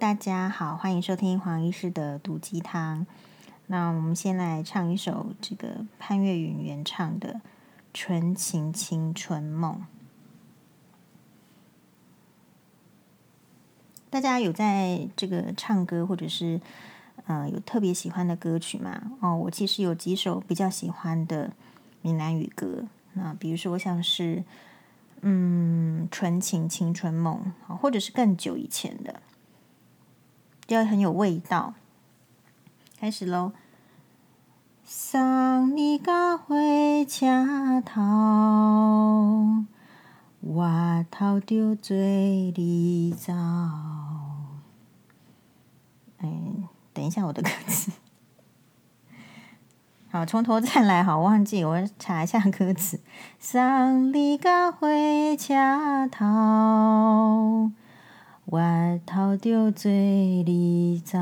大家好，欢迎收听黄医师的毒鸡汤。那我们先来唱一首这个潘越云原唱的《纯情青春梦》。大家有在这个唱歌，或者是呃有特别喜欢的歌曲吗？哦，我其实有几首比较喜欢的闽南语歌。那比如说，像是嗯《纯情青春梦》，或者是更久以前的，要很有味道。开始喽！送你到火车头。我偷着做你走。哎，等一下，我的歌词。好，从头再来。好，忘记，我查一下歌词。送你到火车头，我偷着做你走。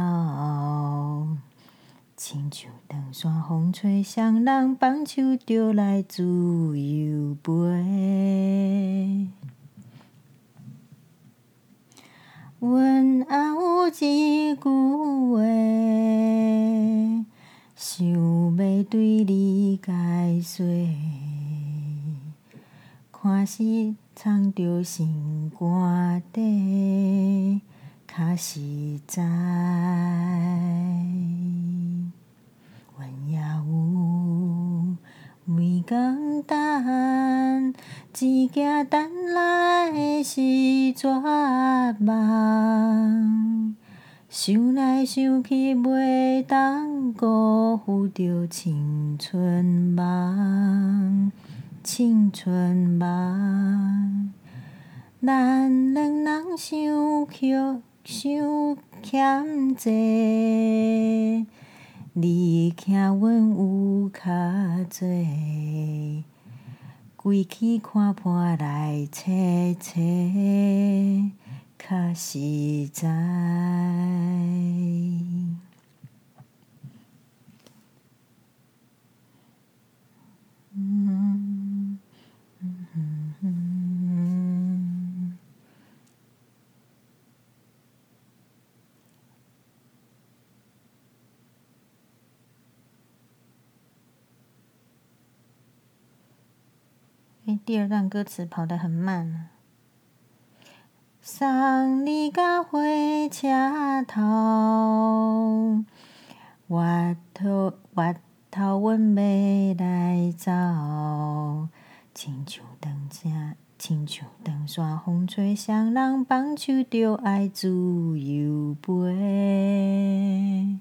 亲像长山风吹，双人放手就来自由飞。阮也有一句话，想要对你解说，看是藏着心肝底，较实在。阮也有每天等，只惊等来的是绝望。想来想去，袂当辜负着青春梦，青春梦。咱两人相欠相欠债。你欠阮有较济，归去看破来找找，较实在。第二段歌词跑得很慢。送你到火车头，我头我头阮要来走，亲像长线亲像长线风吹，双人放手就爱自由飞。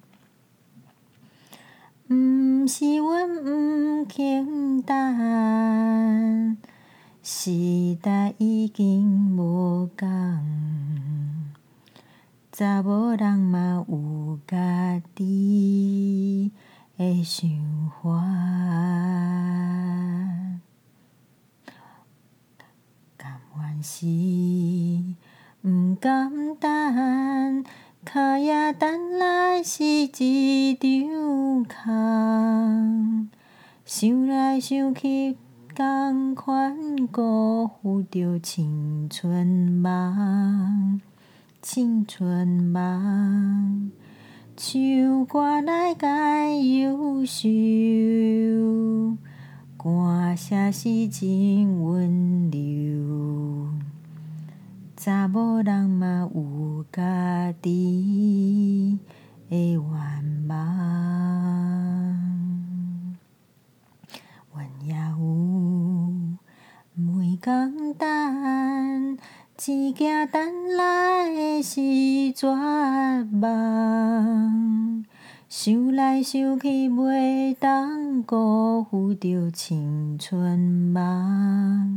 毋是阮毋肯等，时代已经无共，查某人嘛有家己的想法。甘愿是毋甘等。卡也等来是一场空，想来想去，同款辜负着青春梦，青春梦。唱歌来解忧愁，歌声是真温柔。查某人嘛有家己的愿望，阮也有每天等，只惊等来的是绝望。想来想去，袂当辜负着青春梦。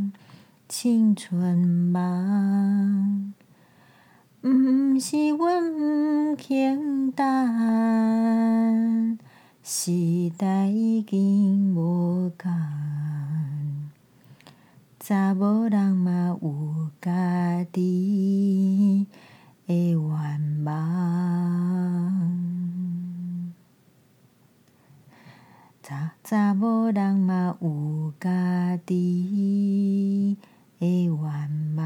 青春梦，毋是阮毋肯等，时代已经无共，查某人嘛有家己的愿望，查查某人嘛有家己。的愿望。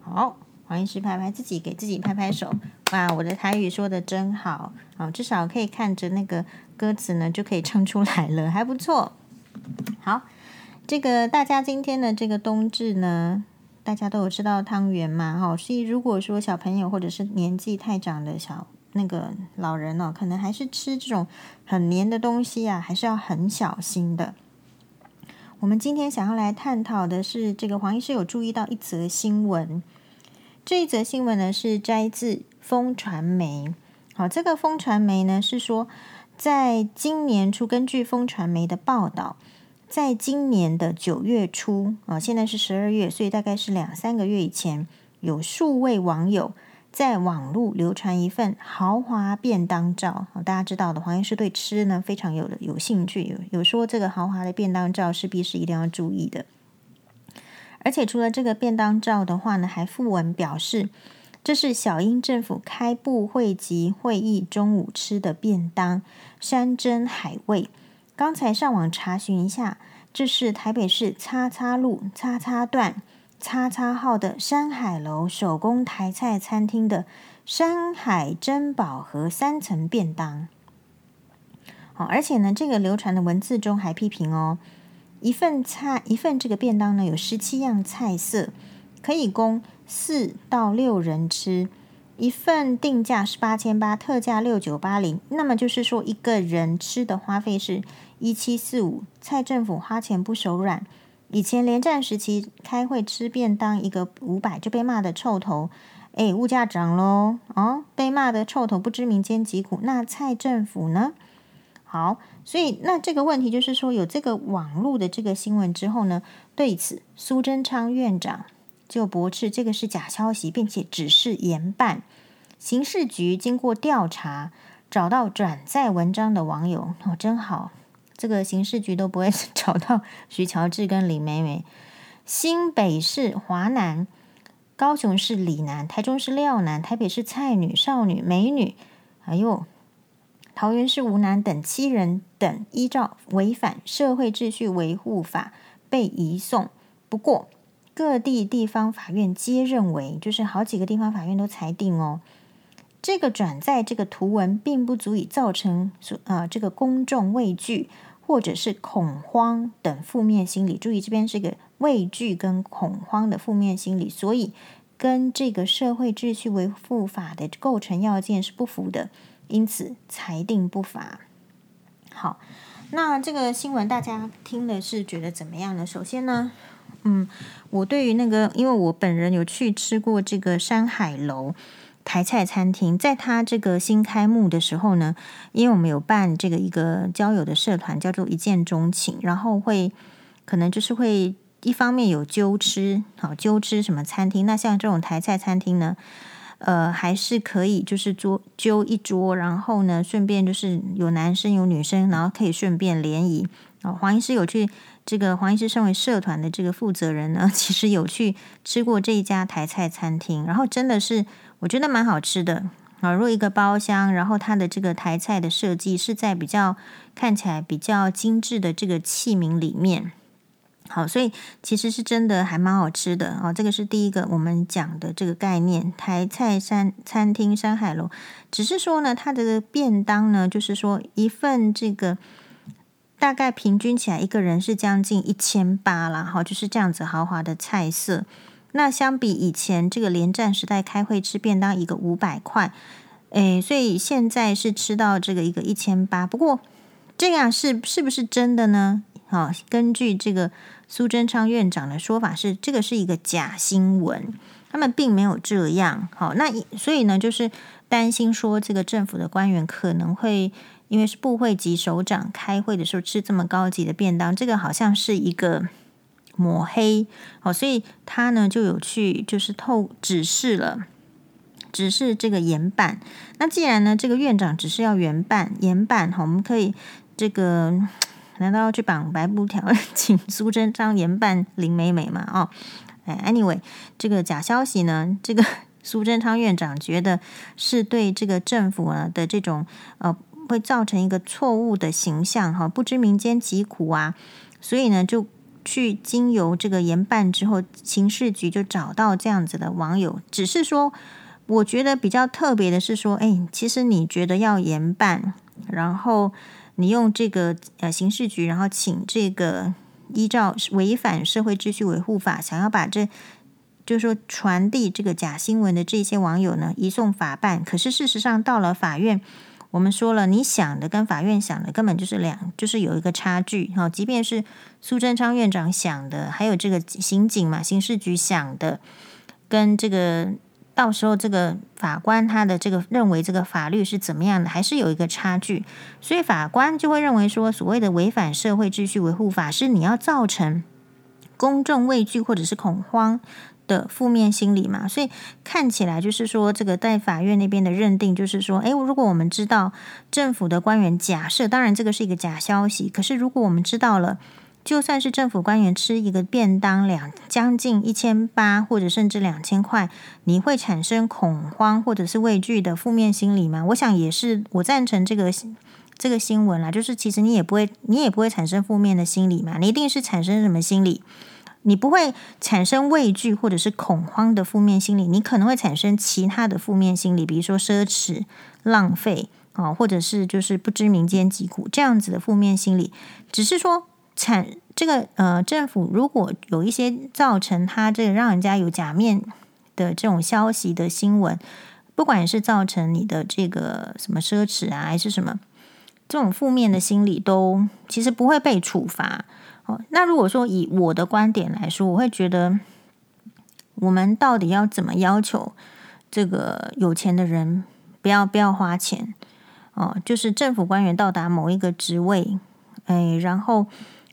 好，黄医师拍拍自己，给自己拍拍手。哇，我的台语说的真好啊！至少可以看着那个歌词呢，就可以唱出来了，还不错。好，这个大家今天的这个冬至呢，大家都有吃到汤圆嘛？哈，所以如果说小朋友或者是年纪太长的小那个老人哦，可能还是吃这种很黏的东西啊，还是要很小心的。我们今天想要来探讨的是，这个黄医师有注意到一则新闻。这一则新闻呢是摘自风传媒。好，这个风传媒呢是说，在今年初，根据风传媒的报道，在今年的九月初啊，现在是十二月，所以大概是两三个月以前，有数位网友在网络流传一份豪华便当照。大家知道的，黄医师对吃呢非常有有兴趣，有有说这个豪华的便当照势必是一定要注意的。而且除了这个便当照的话呢，还附文表示，这是小英政府开部会及会议中午吃的便当，山珍海味。刚才上网查询一下，这是台北市叉叉路叉叉段叉叉号的山海楼手工台菜餐厅的山海珍宝盒三层便当。好，而且呢，这个流传的文字中还批评哦。一份菜，一份这个便当呢，有十七样菜色，可以供四到六人吃。一份定价是八千八，特价六九八零。那么就是说，一个人吃的花费是一七四五。蔡政府花钱不手软。以前连战时期开会吃便当，一个五百就被骂的臭头。诶，物价涨喽，哦，被骂的臭头不知民间疾苦。那蔡政府呢？好，所以那这个问题就是说，有这个网络的这个新闻之后呢，对此苏贞昌院长就驳斥这个是假消息，并且指示严办。刑事局经过调查，找到转载文章的网友哦，真好，这个刑事局都不会 找到徐乔治跟李美美。新北市华南，高雄市李男，台中市廖男，台北市蔡女、少女、美女，哎呦。桃园市吴男等七人等依照违反社会秩序维护法被移送，不过各地地方法院皆认为，就是好几个地方法院都裁定哦，这个转载这个图文并不足以造成啊、呃、这个公众畏惧或者是恐慌等负面心理。注意这边是个畏惧跟恐慌的负面心理，所以跟这个社会秩序维护法的构成要件是不符的。因此裁定不罚。好，那这个新闻大家听的是觉得怎么样呢？首先呢，嗯，我对于那个，因为我本人有去吃过这个山海楼台菜餐厅，在他这个新开幕的时候呢，因为我们有办这个一个交友的社团，叫做一见钟情，然后会可能就是会一方面有揪吃，好揪吃什么餐厅，那像这种台菜餐厅呢？呃，还是可以，就是桌揪一桌，然后呢，顺便就是有男生有女生，然后可以顺便联谊。哦，黄医师有去这个，黄医师身为社团的这个负责人呢，其实有去吃过这一家台菜餐厅，然后真的是我觉得蛮好吃的啊。如果一个包厢，然后它的这个台菜的设计是在比较看起来比较精致的这个器皿里面。好，所以其实是真的还蛮好吃的哦。这个是第一个我们讲的这个概念，台菜山餐厅山海楼，只是说呢，它的便当呢，就是说一份这个大概平均起来一个人是将近一千八啦，好，就是这样子豪华的菜色。那相比以前这个连战时代开会吃便当一个五百块，诶，所以现在是吃到这个一个一千八。不过这样是是不是真的呢？好，根据这个。苏贞昌院长的说法是，这个是一个假新闻，他们并没有这样。好，那所以呢，就是担心说，这个政府的官员可能会因为是部会级首长开会的时候吃这么高级的便当，这个好像是一个抹黑。好，所以他呢就有去就是透指示了，指示这个严办。那既然呢这个院长只是要严办严办，好，我们可以这个。难道要去绑白布条，请苏贞昌严办林美美吗？哦，哎，anyway，这个假消息呢，这个 苏贞昌院长觉得是对这个政府啊的这种呃，会造成一个错误的形象哈，不知民间疾苦啊，所以呢，就去经由这个研办之后，刑事局就找到这样子的网友。只是说，我觉得比较特别的是说，哎，其实你觉得要研办，然后你用这个呃刑事局，然后请这个依照违反社会秩序维护法，想要把这就说传递这个假新闻的这些网友呢，移送法办。可是事实上到了法院。我们说了，你想的跟法院想的根本就是两，就是有一个差距。好，即便是苏贞昌院长想的，还有这个刑警嘛，刑事局想的，跟这个到时候这个法官他的这个认为这个法律是怎么样的，还是有一个差距。所以法官就会认为说，所谓的违反社会秩序维护法，是你要造成公众畏惧或者是恐慌。的负面心理嘛，所以看起来就是说，这个在法院那边的认定就是说，诶，如果我们知道政府的官员假设，当然这个是一个假消息，可是如果我们知道了，就算是政府官员吃一个便当两将近一千八或者甚至两千块，你会产生恐慌或者是畏惧的负面心理吗？我想也是，我赞成这个这个新闻啦，就是其实你也不会，你也不会产生负面的心理嘛，你一定是产生什么心理？你不会产生畏惧或者是恐慌的负面心理，你可能会产生其他的负面心理，比如说奢侈、浪费啊，或者是就是不知民间疾苦这样子的负面心理。只是说产这个呃政府如果有一些造成他这个让人家有假面的这种消息的新闻，不管是造成你的这个什么奢侈啊，还是什么这种负面的心理，都其实不会被处罚。那如果说以我的观点来说，我会觉得，我们到底要怎么要求这个有钱的人不要不要花钱？哦，就是政府官员到达某一个职位，哎，然后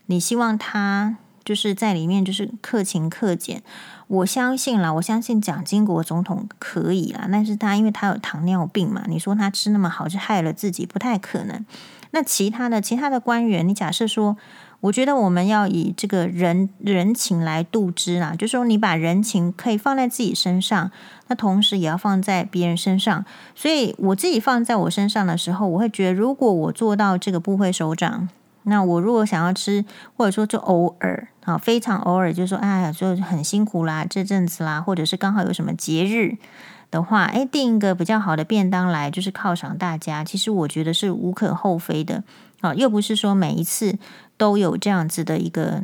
你希望他就是在里面就是克勤克俭。我相信啦，我相信蒋经国总统可以啦，但是他因为他有糖尿病嘛，你说他吃那么好就害了自己，不太可能。那其他的其他的官员，你假设说。我觉得我们要以这个人人情来度之啦，就是说你把人情可以放在自己身上，那同时也要放在别人身上。所以我自己放在我身上的时候，我会觉得，如果我做到这个部会首长，那我如果想要吃，或者说就偶尔啊，非常偶尔，就说哎呀，就很辛苦啦，这阵子啦，或者是刚好有什么节日的话，哎，订一个比较好的便当来，就是犒赏大家。其实我觉得是无可厚非的啊，又不是说每一次。都有这样子的一个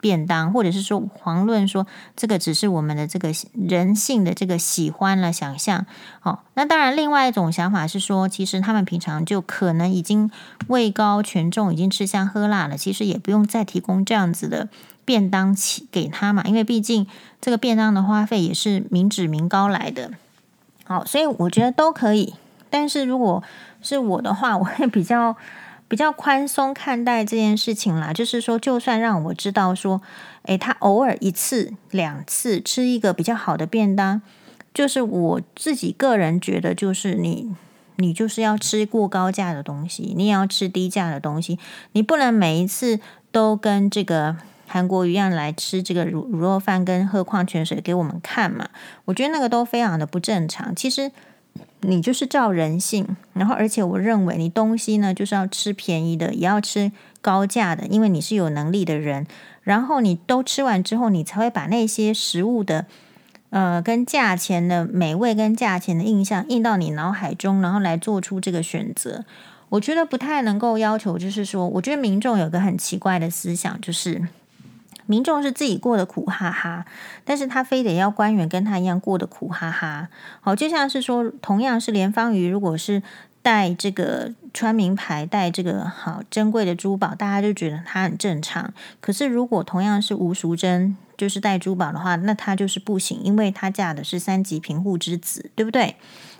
便当，或者是说遑论说这个只是我们的这个人性的这个喜欢了想象。哦，那当然，另外一种想法是说，其实他们平常就可能已经位高权重，已经吃香喝辣了，其实也不用再提供这样子的便当起给他嘛，因为毕竟这个便当的花费也是民脂民膏来的。好，所以我觉得都可以。但是如果是我的话，我会比较。比较宽松看待这件事情啦，就是说，就算让我知道说，诶，他偶尔一次两次吃一个比较好的便当，就是我自己个人觉得，就是你你就是要吃过高价的东西，你也要吃低价的东西，你不能每一次都跟这个韩国一样来吃这个卤卤肉饭跟喝矿泉水给我们看嘛，我觉得那个都非常的不正常。其实。你就是照人性，然后而且我认为你东西呢就是要吃便宜的，也要吃高价的，因为你是有能力的人。然后你都吃完之后，你才会把那些食物的呃跟价钱的美味跟价钱的印象印到你脑海中，然后来做出这个选择。我觉得不太能够要求，就是说，我觉得民众有个很奇怪的思想，就是。民众是自己过得苦哈哈，但是他非得要官员跟他一样过得苦哈哈。好，就像是说，同样是连方瑀，如果是戴这个穿名牌、戴这个好珍贵的珠宝，大家就觉得他很正常。可是如果同样是吴淑珍，就是戴珠宝的话，那他就是不行，因为他嫁的是三级贫户之子，对不对？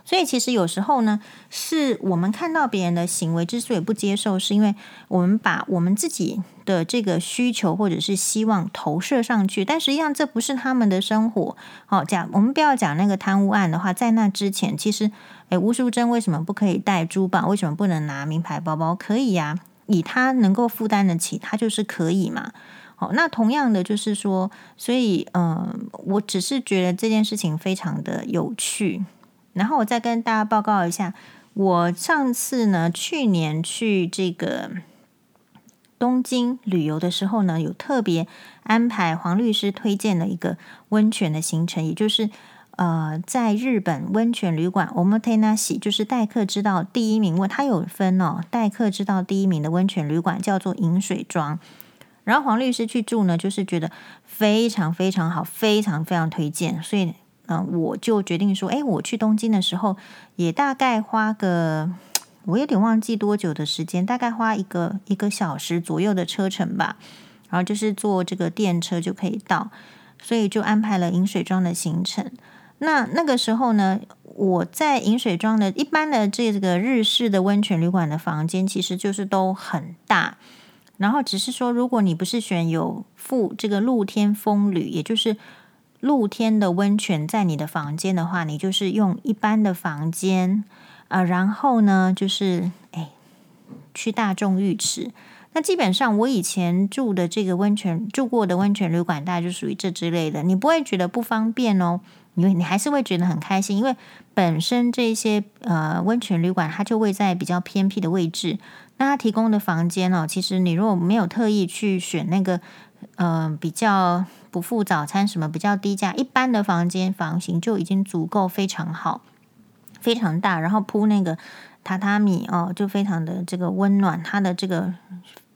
所以其实有时候呢，是我们看到别人的行为之所以不接受，是因为我们把我们自己的这个需求或者是希望投射上去，但实际上这不是他们的生活。好，讲我们不要讲那个贪污案的话，在那之前，其实，诶，吴淑珍为什么不可以带珠宝？为什么不能拿名牌包包？可以呀，以他能够负担得起，他就是可以嘛。好，那同样的就是说，所以，嗯，我只是觉得这件事情非常的有趣。然后我再跟大家报告一下，我上次呢，去年去这个东京旅游的时候呢，有特别安排黄律师推荐的一个温泉的行程，也就是呃，在日本温泉旅馆 Omotenashi，就是待客之道第一名，因为它有分哦，待客之道第一名的温泉旅馆叫做饮水庄。然后黄律师去住呢，就是觉得非常非常好，非常非常推荐，所以嗯、我就决定说，哎，我去东京的时候也大概花个。我有点忘记多久的时间，大概花一个一个小时左右的车程吧，然后就是坐这个电车就可以到，所以就安排了银水庄的行程。那那个时候呢，我在银水庄的一般的这个日式的温泉旅馆的房间，其实就是都很大，然后只是说，如果你不是选有附这个露天风吕，也就是露天的温泉在你的房间的话，你就是用一般的房间。啊，然后呢，就是哎，去大众浴池。那基本上我以前住的这个温泉住过的温泉旅馆，大概就属于这之类的。你不会觉得不方便哦，因为你还是会觉得很开心，因为本身这些呃温泉旅馆它就位在比较偏僻的位置。那它提供的房间哦，其实你如果没有特意去选那个呃比较不附早餐什么比较低价一般的房间房型，就已经足够非常好。非常大，然后铺那个榻榻米哦，就非常的这个温暖。他的这个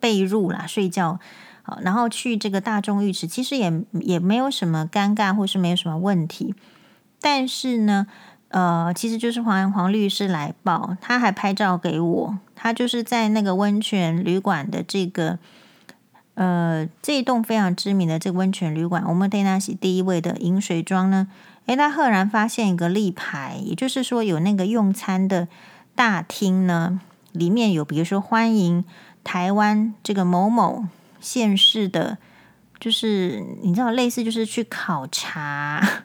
被褥啦，睡觉好，然后去这个大众浴池，其实也也没有什么尴尬，或是没有什么问题。但是呢，呃，其实就是黄黄律师来报，他还拍照给我，他就是在那个温泉旅馆的这个呃这一栋非常知名的这个温泉旅馆，我们对那些第一位的饮水庄呢。诶，他赫然发现一个立牌，也就是说有那个用餐的大厅呢，里面有比如说欢迎台湾这个某某县市的，就是你知道类似就是去考察，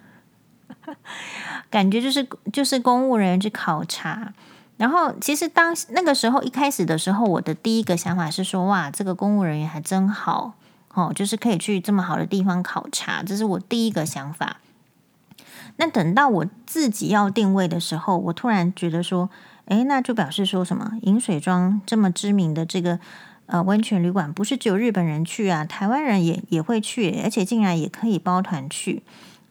感觉就是就是公务人员去考察。然后其实当那个时候一开始的时候，我的第一个想法是说，哇，这个公务人员还真好哦，就是可以去这么好的地方考察，这是我第一个想法。那等到我自己要定位的时候，我突然觉得说，诶，那就表示说什么？饮水庄这么知名的这个呃温泉旅馆，不是只有日本人去啊，台湾人也也会去，而且竟然也可以包团去。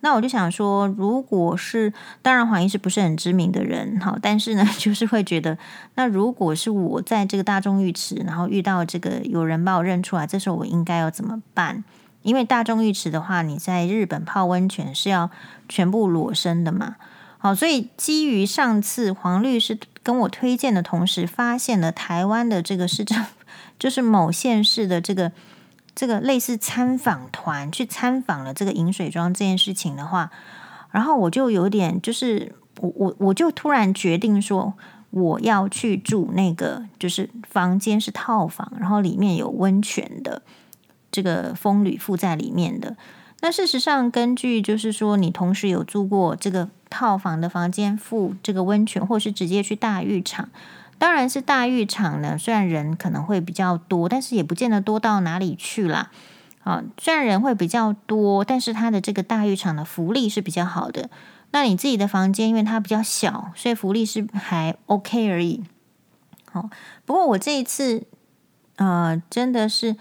那我就想说，如果是当然黄医师不是很知名的人，好，但是呢，就是会觉得，那如果是我在这个大众浴池，然后遇到这个有人把我认出来，这时候我应该要怎么办？因为大众浴池的话，你在日本泡温泉是要全部裸身的嘛。好，所以基于上次黄律师跟我推荐的同时，发现了台湾的这个市政，就是某县市的这个这个类似参访团去参访了这个饮水庄这件事情的话，然后我就有点就是我我我就突然决定说，我要去住那个就是房间是套房，然后里面有温泉的。这个风吕附在里面的。那事实上，根据就是说，你同时有住过这个套房的房间附这个温泉，或是直接去大浴场，当然是大浴场呢。虽然人可能会比较多，但是也不见得多到哪里去啦。啊，虽然人会比较多，但是它的这个大浴场的福利是比较好的。那你自己的房间，因为它比较小，所以福利是还 OK 而已。好，不过我这一次，呃，真的是。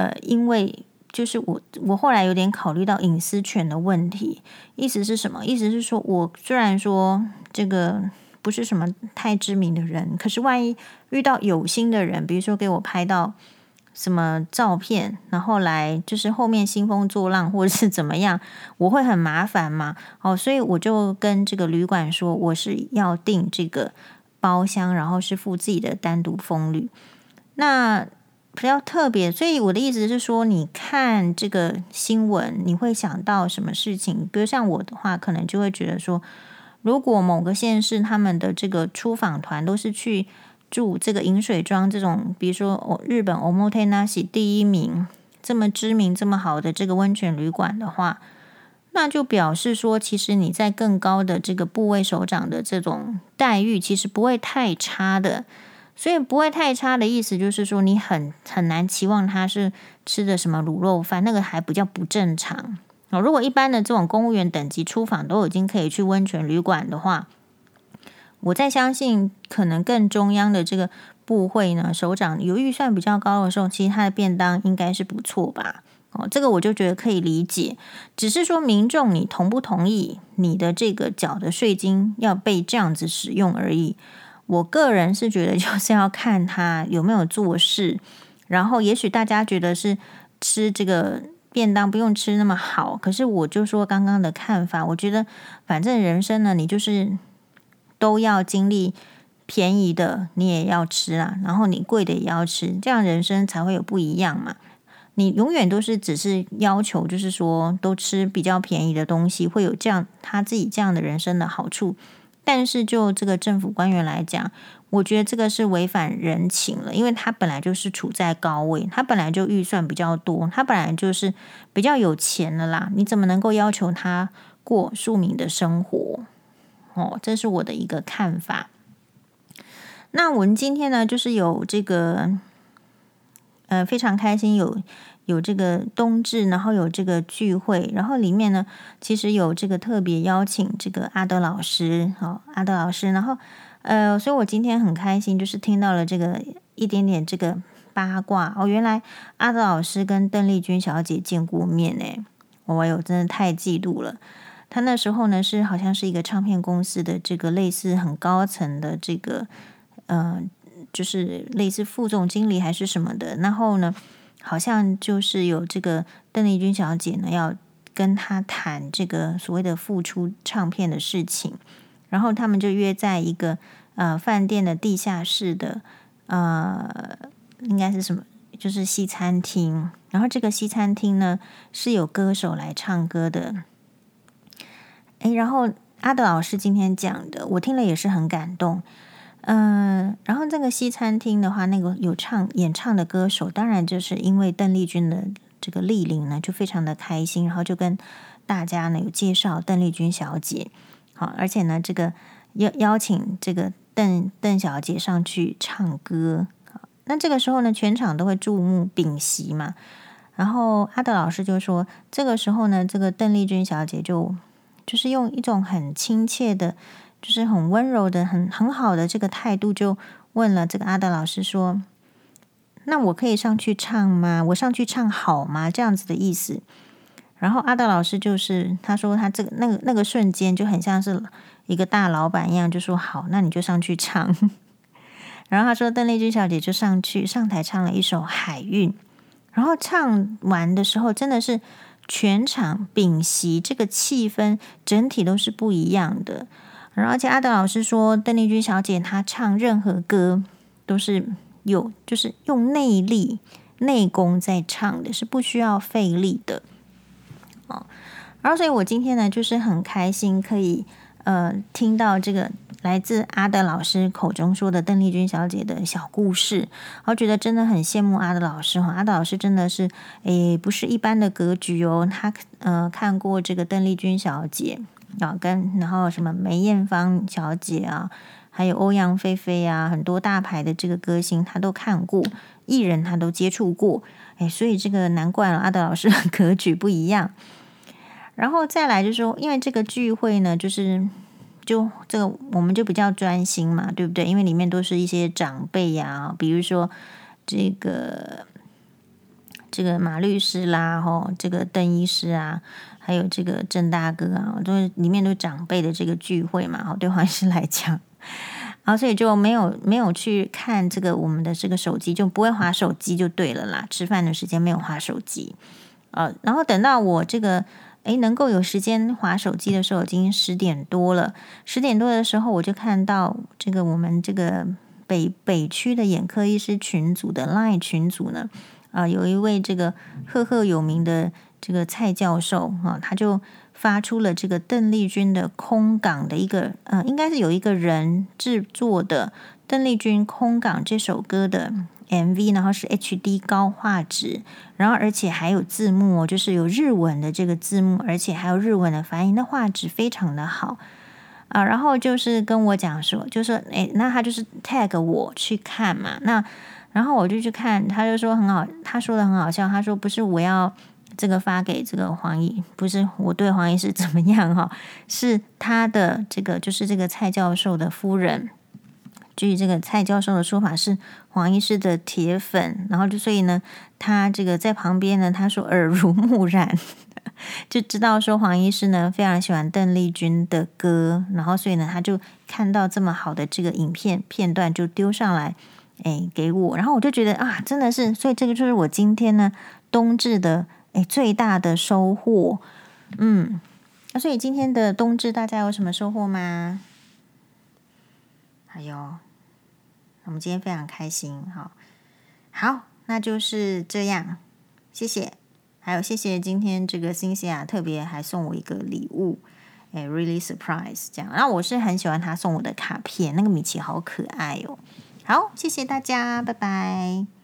呃，因为就是我，我后来有点考虑到隐私权的问题。意思是什么？意思是说，我虽然说这个不是什么太知名的人，可是万一遇到有心的人，比如说给我拍到什么照片，然后来就是后面兴风作浪，或者是怎么样，我会很麻烦嘛。哦，所以我就跟这个旅馆说，我是要订这个包厢，然后是付自己的单独风旅。那比较特别，所以我的意思是说，你看这个新闻，你会想到什么事情？比如像我的话，可能就会觉得说，如果某个县市他们的这个出访团都是去住这个饮水庄这种，比如说哦日本 Omotenashi 第一名这么知名、这么好的这个温泉旅馆的话，那就表示说，其实你在更高的这个部位首长的这种待遇，其实不会太差的。所以不会太差的意思，就是说你很很难期望他是吃的什么卤肉饭，那个还比较不正常。哦如果一般的这种公务员等级出访都已经可以去温泉旅馆的话，我再相信可能更中央的这个部会呢，首长有预算比较高的时候，其实他的便当应该是不错吧？哦，这个我就觉得可以理解，只是说民众你同不同意你的这个缴的税金要被这样子使用而已。我个人是觉得就是要看他有没有做事，然后也许大家觉得是吃这个便当不用吃那么好，可是我就说刚刚的看法，我觉得反正人生呢，你就是都要经历便宜的你也要吃啊，然后你贵的也要吃，这样人生才会有不一样嘛。你永远都是只是要求，就是说都吃比较便宜的东西，会有这样他自己这样的人生的好处。但是就这个政府官员来讲，我觉得这个是违反人情了，因为他本来就是处在高位，他本来就预算比较多，他本来就是比较有钱的啦。你怎么能够要求他过庶民的生活？哦，这是我的一个看法。那我们今天呢，就是有这个，呃，非常开心有。有这个冬至，然后有这个聚会，然后里面呢，其实有这个特别邀请这个阿德老师，好，阿德老师，然后呃，所以我今天很开心，就是听到了这个一点点这个八卦哦，原来阿德老师跟邓丽君小姐见过面诶，我有真的太嫉妒了。他那时候呢是好像是一个唱片公司的这个类似很高层的这个，嗯、就是类似副总经理还是什么的，然后呢。好像就是有这个邓丽君小姐呢，要跟他谈这个所谓的复出唱片的事情，然后他们就约在一个呃饭店的地下室的呃，应该是什么，就是西餐厅。然后这个西餐厅呢是有歌手来唱歌的。诶，然后阿德老师今天讲的，我听了也是很感动。嗯、然后这个西餐厅的话，那个有唱演唱的歌手，当然就是因为邓丽君的这个莅临呢，就非常的开心，然后就跟大家呢有介绍邓丽君小姐，好，而且呢这个邀邀请这个邓邓小姐上去唱歌，那这个时候呢全场都会注目屏息嘛，然后阿德老师就说，这个时候呢这个邓丽君小姐就就是用一种很亲切的。就是很温柔的、很很好的这个态度，就问了这个阿德老师说：“那我可以上去唱吗？我上去唱好吗？”这样子的意思。然后阿德老师就是他说他这个那个那个瞬间就很像是一个大老板一样，就说：“好，那你就上去唱。”然后他说邓丽君小姐就上去上台唱了一首《海韵》，然后唱完的时候真的是全场屏息，这个气氛整体都是不一样的。而且阿德老师说，邓丽君小姐她唱任何歌都是有，就是用内力、内功在唱的，是不需要费力的。哦，然后所以我今天呢，就是很开心可以呃听到这个来自阿德老师口中说的邓丽君小姐的小故事，我觉得真的很羡慕阿德老师哈。阿德老师真的是诶，不是一般的格局哦，他呃看过这个邓丽君小姐。啊，跟然后什么梅艳芳小姐啊，还有欧阳菲菲啊，很多大牌的这个歌星，他都看过，艺人他都接触过，哎，所以这个难怪了，阿德老师的 格局不一样。然后再来就是说，因为这个聚会呢，就是就这个我们就比较专心嘛，对不对？因为里面都是一些长辈呀、比如说这个这个马律师啦，吼，这个邓医师啊。还有这个郑大哥啊，都是里面都是长辈的这个聚会嘛，好，对黄医师来讲，啊所以就没有没有去看这个我们的这个手机，就不会划手机就对了啦。吃饭的时间没有划手机，呃，然后等到我这个诶能够有时间划手机的时候，已经十点多了。十点多的时候，我就看到这个我们这个北北区的眼科医师群组的 Line 群组呢，啊、有一位这个赫赫有名的。这个蔡教授啊，他就发出了这个邓丽君的《空港》的一个，呃，应该是有一个人制作的邓丽君《空港》这首歌的 MV，然后是 HD 高画质，然后而且还有字幕哦，就是有日文的这个字幕，而且还有日文的翻译，那画质非常的好啊。然后就是跟我讲说，就说，诶，那他就是 tag 我去看嘛，那然后我就去看，他就说很好，他说的很好笑，他说不是我要。这个发给这个黄医，不是我对黄医师怎么样哈，是他的这个就是这个蔡教授的夫人，据这个蔡教授的说法是黄医师的铁粉，然后就所以呢，他这个在旁边呢，他说耳濡目染，就知道说黄医师呢非常喜欢邓丽君的歌，然后所以呢，他就看到这么好的这个影片片段就丢上来，哎，给我，然后我就觉得啊，真的是，所以这个就是我今天呢冬至的哎最大的收获，嗯，那所以今天的冬至大家有什么收获吗？还有。我们今天非常开心，好，好，那就是这样，谢谢，还有谢谢今天这个辛西娅特别还送我一个礼物，哎，really surprise 这样，然后我是很喜欢他送我的卡片，那个米奇好可爱哦，好，谢谢大家，拜拜。